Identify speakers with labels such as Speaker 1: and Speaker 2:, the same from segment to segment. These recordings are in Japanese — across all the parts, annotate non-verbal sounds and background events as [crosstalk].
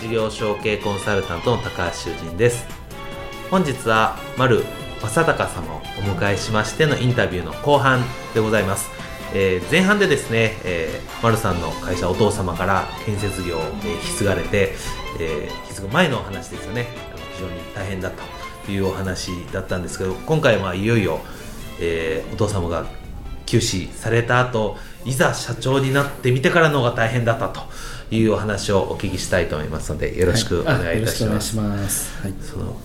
Speaker 1: 事業承継コンサルタントの高橋修人です。本日は丸正隆様をお迎えしましてのインタビューの後半でございます、えー、前半でですね、えー、丸さんの会社お父様から建設業を、え、引き継がれて、えー、引き継ぐ前のお話ですよね。非常に大変だというお話だったんですけど今回はいよいよ、えー、お父様が休止された後いざ社長になってみてからの方が大変だったというお話をお聞きしたいと思いますのでよろしくお願いいたします。はい、その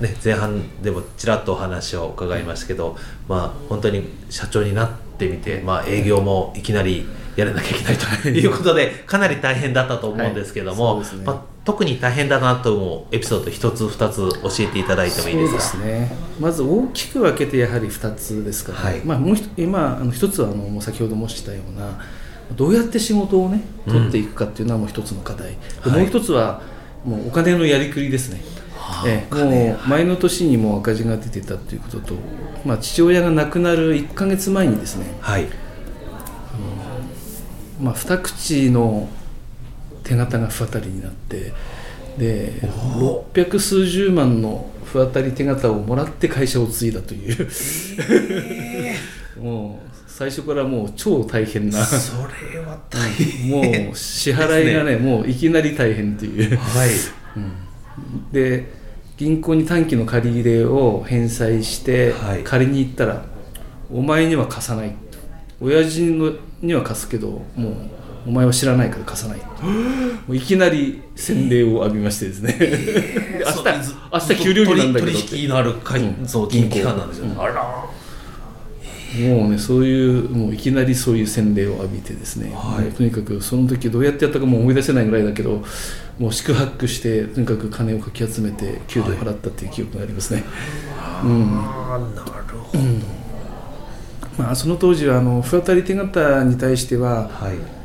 Speaker 1: ね、前半でもちらっとお話を伺いましたけど、まあ、本当に社長になってみて、まあ、営業もいきなりやらなきゃいけないということでかなり大変だったと思うんですけども、はい。ね、まあ、特に大変だなと思うエピソード一つ二つ教えていただいてもいいですか？
Speaker 2: ね。まず大きく分けてやはり二つですから、ね、はい、まあ、もう今あの一つはあの先ほど申したようなどうやって仕事をね取っていくかっていうのはもう一つの課題、うん、もう一つはもうお金のやりくりですね、はい、えもう前の年にも赤字が出てたということと、まあ、父親が亡くなる1か月前にですね、はい、まあ、二口の手形が不当たりになってで600数十万の不当たり手形をもらって会社を継いだという、えー、[laughs] もう最初からもう超大変な。
Speaker 1: それは大変。
Speaker 2: もう支払いがね、ね、もういきなり大変という。はい、[laughs] うん、で銀行に短期の借り入れを返済して借りに行ったら、お前には貸さない親父のには貸すけどもうお前は知らないから貸さない。もういきなり洗礼を浴びましてですね、えー、[laughs] 明日明日給料日なんだけど
Speaker 1: 取引のある会、うん、そう金機関なんですよ、ね、うん、あら
Speaker 2: もうねそういうもういきなりそういう洗礼を浴びてですね、はい、とにかくその時どうやってやったかも思い出せないぐらいだけどもう宿泊してとにかく金をかき集めて給料払ったっていう記憶がありますね。はい、うん、なるほど、うん。まあ、その当時はあの不当たり手形に対しては、はい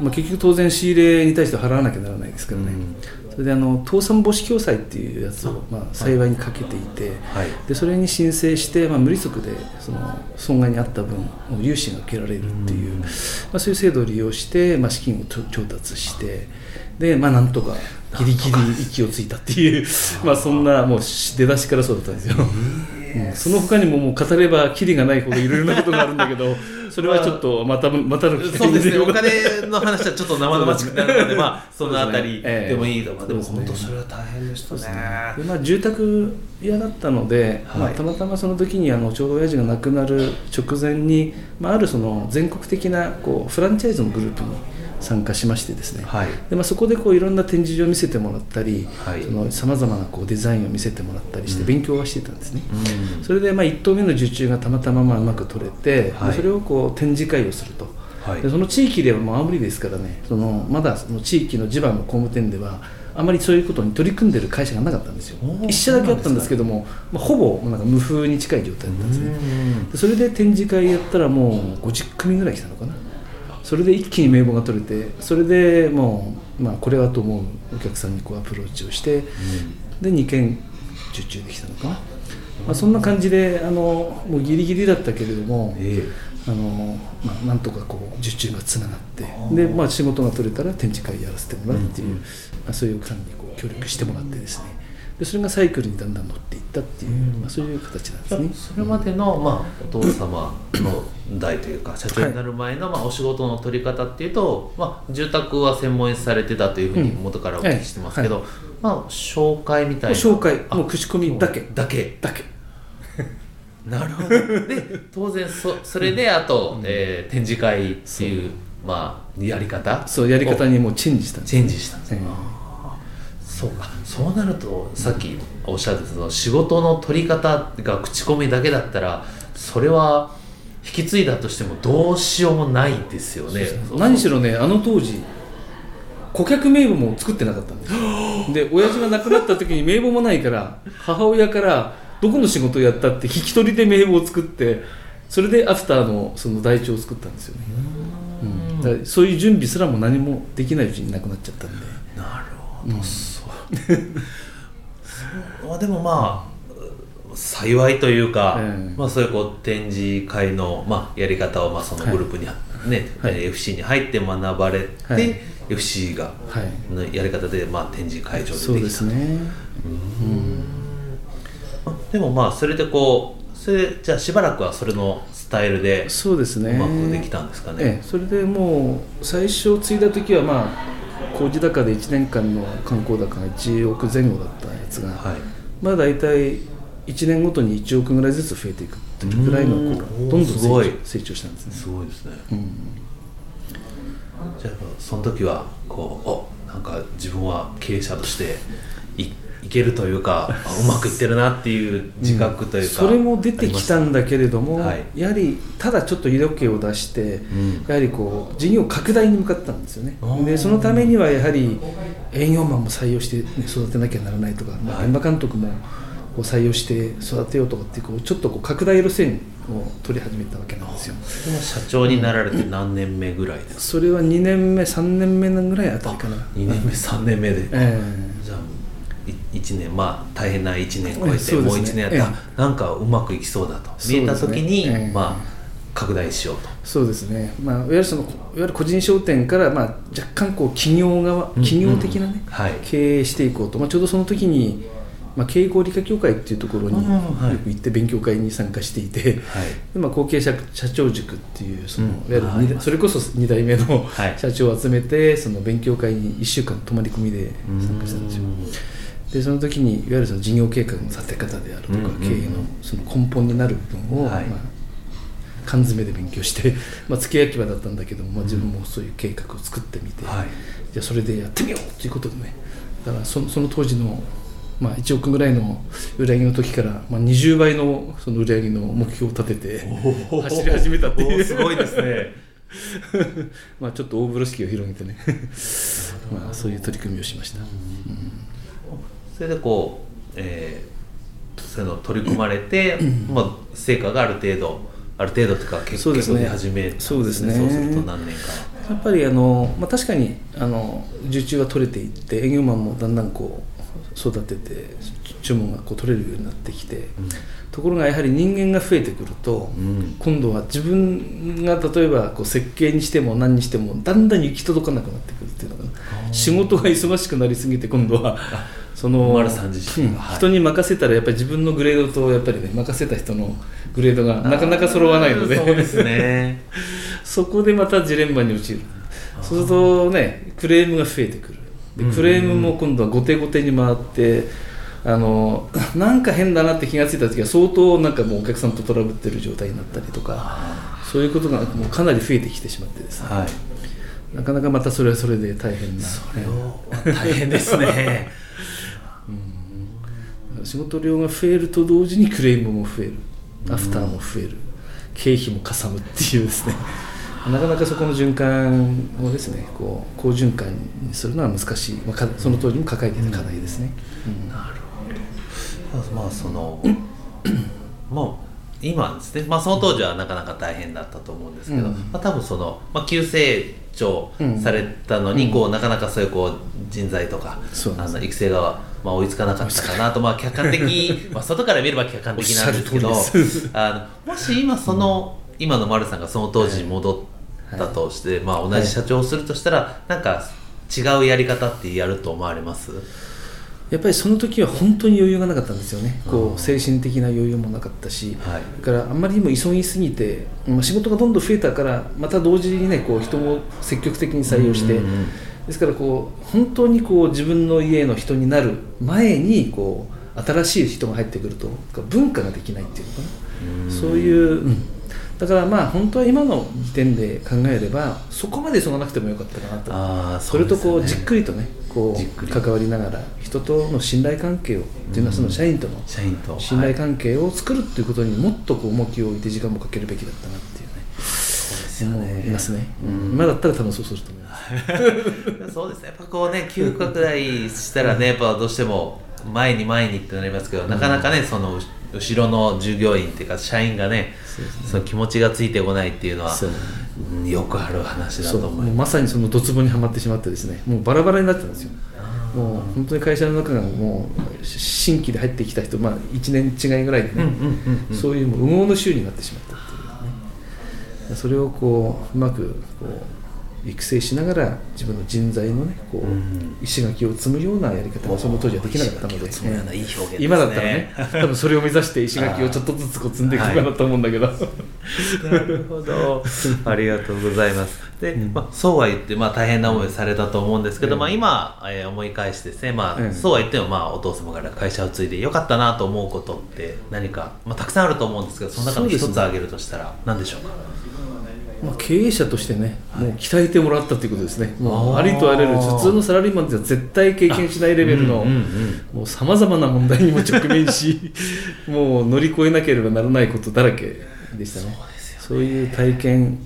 Speaker 2: まあ、結局当然仕入れに対して払わなきゃならないですからね、うん、それであの倒産防止共済っていうやつを、まあ、幸いにかけていて、はい、でそれに申請して、まあ、無利息でその損害にあった分融資が受けられるっていう、うん、まあ、そういう制度を利用して、まあ、資金を調達してで、まあ、なんとかギリギリ息をついたっていうまあそんなもう出だしからそうだったんですよ。うん、その他にももう語ればきりがないほどいろいろなことがあるんだけどそれはちょっとまたまたの機
Speaker 1: 会そうですね。お金の話はちょっと生々しくなるので [laughs] まあそのあたりでもいいとか、でも本当それは大変でしたね。で、
Speaker 2: まあ、住宅屋だったので、まあ、たまたまその時にあのちょうど親父が亡くなる直前に、まあ、あるその全国的なこうフランチャイズのグループに参加しましてですね、はい、でまあ、そこでこういろんな展示場を見せてもらったりさまざまなこうデザインを見せてもらったりして勉強はしてたんですね、うん、それでまあ1棟目の受注がたまたままあうまく取れて、はい、それをこう展示会をすると、はい、でその地域ではもう青森ですからねそのまだその地域の地盤の工務店ではあまりそういうことに取り組んでる会社がなかったんですよ。1社だけあったんですけども、まあ、ほぼなんか無風に近い状態だったんですね。それで展示会やったらもう50組ぐらい来たのかなそれで一気に名簿が取れてそれでもう、まあ、これはと思うお客さんにこうアプローチをして、うん、で2件受注できたのか。な、まあ、そんな感じであのもうギリギリだったけれども、えー、あのまあ、なんとかこう受注がつながってで、まあ、仕事が取れたら展示会やらせてもらうっていう、うん、まあ、そういうお客さんにこう協力してもらってですねでそれがサイクルにだんだん乗っていったっていう、まあ、そういう形なんですね。
Speaker 1: それまでの、まあ、お父様の代というか社長になる前の、まあ、お仕事の取り方っていうと、まあ、住宅は専門にされてたというふうに元からお聞きしてますけど、まあ、紹介みたいな。
Speaker 2: 紹介もう口コミだけ。
Speaker 1: だけ。
Speaker 2: だけ。[laughs]
Speaker 1: なるほど。で当然そそれであと、うん、えー、展示会っていうまあやり方
Speaker 2: そうやり方にもうチェンジした
Speaker 1: チェンジしたんです、ね、そうかそうなるとさっきおっしゃってたその仕事の取り方が口コミだけだったらそれは引き継いだとしてもどうしようもないですよね。
Speaker 2: 何しろねあの当時顧客名簿も作ってなかったんです [gasps] で親父が亡くなった時に名簿もないから母親からどこの仕事をやったって引き取りで名簿を作ってそれでアフターのその台帳を作ったんですよね、うん、そういう準備すらも何もできないうちに亡くなっちゃったんで。
Speaker 1: なるほど、うん、[laughs] そうでもまあ幸いというか、えー、まあ、そういうこう展示会の、まあ、やり方をまあそのグループに、はい、ねはい、FC に入って学ばれて、はい、FC がのやり方で、まあ、展示会場でできた
Speaker 2: そうですね。
Speaker 1: うん。でもまあそれでこうそれじゃあしばらくはそれのスタイルで
Speaker 2: そうですね。
Speaker 1: うまくできたんですかね、え
Speaker 2: え、それでもう最初継いだ時はまあ工事高で1年間の観光高が1億前後だったやつが、はい、まあ大体1年ごとに1億ぐらいずつ増えていくっていうぐらいのこうどんどん成長成長したんですね。
Speaker 1: すごいですね、うん、じゃあその時はこうおなんか自分は経営者としていいけるというか [laughs] うまくいってるなっていう自覚というか、
Speaker 2: うん、それも出てきたんだけれども、はい、やはりただちょっと色気を出して、うん、やはりこう事業拡大に向かったんですよね。でそのためにはやはり営業マンも採用して、ね、育てなきゃならないとか、まあ、現場監督も、こう採用して育てようとかってこうちょっとこう拡大路線を取り始めたわけなんですよ。
Speaker 1: 社長になられて何年目ぐらいですか、
Speaker 2: それは2年目3年目ぐらいあたりかな。
Speaker 1: 2年目3年目で、えー、じゃあ1年まあ大変な1年超えて、ね、もう1年やったら、えー、なんかうまくいきそうだと。見えた時に、まあ拡大しようと。
Speaker 2: そうですね、まあ、いわゆるそのいわゆる個人商店から、まあ、若干こう企業側企業的なね、うんうんはい、経営していこうと、まあ、ちょうどその時にまあ、経営合理化協会っていうところによく行って勉強会に参加していて、はい、でまあ、後継者社長塾っていうその、いわゆるそれこそ2代目の社長を集めてその勉強会に1週間泊まり込みで参加したんですよ。でその時にいわゆるその事業計画の立て方であるとか、経営のその根本になる部分を、まあ、缶詰で勉強して、[laughs] まあ、付け焼き場だったんだけども、まあ、自分もそういう計画を作ってみて、はい、じゃあそれでやってみようということでね。だからそその当時のまあ、1億ぐらいの売り上げの時から、まあ、20倍のその売り上げの目標を立てて走り始めたっていう。
Speaker 1: すごいですね。[laughs]
Speaker 2: まあちょっと大風呂敷を広げてね。[laughs] まあそういう取り組みをしました、うん、
Speaker 1: それでこう、えー、そういうの取り組まれて、[clears throat] まあ、成果がある程度ある程度というか結構出始め、
Speaker 2: そうですね。
Speaker 1: そうすると何年か。
Speaker 2: やっぱりあの、まあ、確かにあの受注は取れていって営業マンもだんだんこう育てて注文がこう取れるようになってきて、うん、ところがやはり人間が増えてくると、うん、今度は自分が例えばこう設計にしても何にしてもだんだん行き届かなくなってくるっていうのが仕事が忙しくなりすぎて今度は [laughs] その、うん、人に任せたらやっぱり自分のグレードとやっぱりね任せた人のグレードがなかなか揃わないので。
Speaker 1: そうですね。[laughs]
Speaker 2: そこでまたジレンマに陥る。そうするとねクレームが増えてくる。でクレームも今度は後手後手に回ってあの [laughs] なんか変だなって気が付いた時は相当なんかもうお客さんとトラブってる状態になったりとかそういうことがもうかなり増えてきてしまってですね、はい、なかなかまたそれはそれで大変な。
Speaker 1: それを大変ですね。
Speaker 2: うん、仕事量が増えると同時にクレームも増える。アフターも増える、経費もかさむっていうですね。[laughs] なかなかそこの循環をですねこう好循環にするのは難しい、まあ、その当時も抱えていた課題ですね。
Speaker 1: うん、なるほど。まあその [clears throat] もう今ですね、まあ、その当時はなかなか大変だったと思うんですけど、うん、まあ、多分その、まあ、急成長されたのに、うん、こうなかなかそういうこう人材とか、あの育成が、まあ、追いつかなかったかなと、まあ、客観的 [laughs] まあ外から見れば客観的なんです。けどあのもし今その、今の丸さんがその当時に戻ったとして、はい、まあ、同じ社長をするとしたら、はい、なんか違うやり方ってやると思われます？
Speaker 2: やっぱりその時は本当に余裕がなかったんですよね、こう精神的な余裕もなかったし、はい、だからあんまりにも急ぎすぎて、まあ、仕事がどんどん増えたから、また同時にね、こう人も積極的に採用して、ですからこう、本当にこう自分の家の人になる前にこう、新しい人が入ってくると、文化ができないっていうのかな。そういう、うん、だからまあ本当は今の時点で考えればそこまで急がなくてもよかったかなと。あそ、ね,、れとこうじっくりとねこう関わりながら人との信頼関係をっていうのはその社員との信頼関係を作るっていうことにもっとこう重きを置いて時間もかけるべきだったなっていうね。そうですね。いますね、うん、今だったら多分そうすると思い
Speaker 1: ます [laughs] そうですね。やっぱこうね急拡大したらねやっぱどうしても前に前にってなりますけど、なかなかねその後ろの従業員っていうか社員がねその気持ちがついてこないっていうのはよくある話だと思います。
Speaker 2: まさにそのドツボにはまってしまってですね。もうバラバラになってたんですよもう本当に会社の中がもう新規で入ってきた人、まあ、1年違いぐらいでね、そういう無謀の週になってしまったっていうね。それをこううまくこう育成しながら自分の人材のねこう、石垣を積むようなやり方がその当時はできなかったので、今だったらね [laughs] 多分それを目指して石垣をちょっとずつこう積んでいくかなと思うんだけど、な
Speaker 1: るほど。[laughs] ありがとうございます。で、まあ、そうは言って、まあ、大変な思いをされたと思うんですけど、まあ、今、えー、思い返してですね、まあそうは言っても、まあ、お父様から会社を継いでよかったなと思うことって何か、まあ、たくさんあると思うんですけどその中の一つ挙げるとしたら何でしょうか？
Speaker 2: まあ、経営者としてね、もう鍛えてもらったということですね、もうありとあらゆる普通のサラリーマンでは絶対経験しないレベルのさまざまな問題にも直面し [laughs] もう乗り越えなければならないことだらけでしたね。そういう体験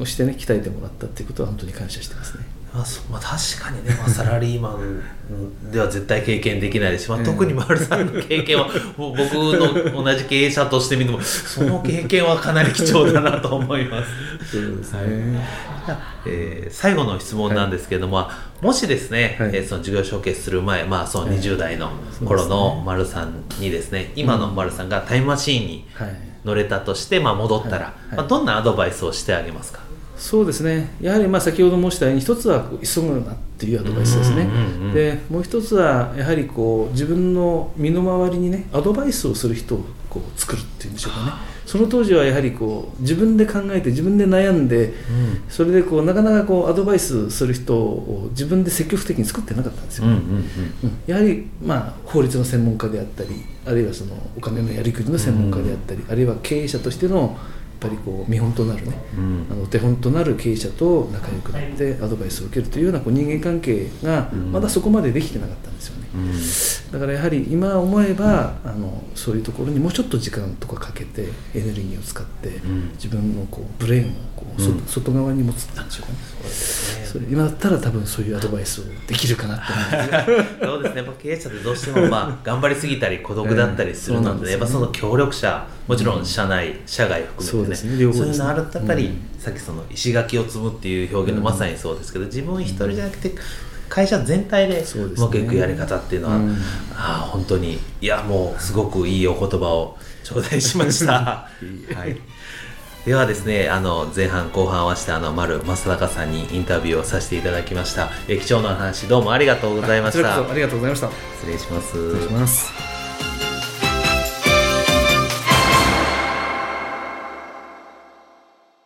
Speaker 2: をしてね鍛えてもらったっていうことは本当に感謝してますね。
Speaker 1: まあまあ、確かにね、まあ、サラリーマンでは絶対経験できないですし、まあ、特に丸さんの経験は僕の同じ経営者としてみてもその経験はかなり貴重だなと思います。そうですね、はい。えー、最後の質問なんですけれども、はい、もしですね、はい、えー、その事業承継する前、まあ、その20代の頃の丸さんにですね、今の丸さんがタイムマシーンに乗れたとして、まあ、戻ったら、まあ、どんなアドバイスをしてあげますか？
Speaker 2: そうですね。やはりまあ先ほど申したように一つは急ぐなっていうアドバイスですね、でもう一つはやはりこう自分の身の回りにねアドバイスをする人をこう作るっていうんでしょうかね。その当時はやはりこう自分で考えて自分で悩んで、うん、それでこうなかなかこうアドバイスする人を自分で積極的に作ってなかったんですよ、やはりまあ法律の専門家であったりあるいはそのお金のやりくりの専門家であったり、あるいは経営者としてのぱりこう見本となるね、うん、あの手本となる経営者と仲良くなってアドバイスを受けるというようなこう人間関係がまだそこまでできてなかったんですよね、うん、だからやはり今思えば、あのそういうところにもうちょっと時間とかかけてエネルギーを使って、自分のこうブレーンをこう、外側に持つってんでしょうかね。それ今だったら多分そういうアドバイスをできるかなと
Speaker 1: 思 [laughs] そうですね。やっぱ経営者ってどうしてもまあ頑張りすぎたり孤独だったりするので,、やっぱその協力者もちろん社内、社外含めてね。そういうのあるとやっぱり、さっきその石垣を積むっていう表現のまさにそうですけど、自分一人じゃなくて会社全体でうまくいくやり方っていうのは、ねああ本当にいやもうすごくいいお言葉を頂戴しました。[laughs] はいではですね、あの前半後半合わせてあの丸正隆さんにインタビューをさせていただきました。え貴重な話どうもありがとうございました。
Speaker 2: ありがとうございました。
Speaker 1: 失礼します。
Speaker 2: 失礼します。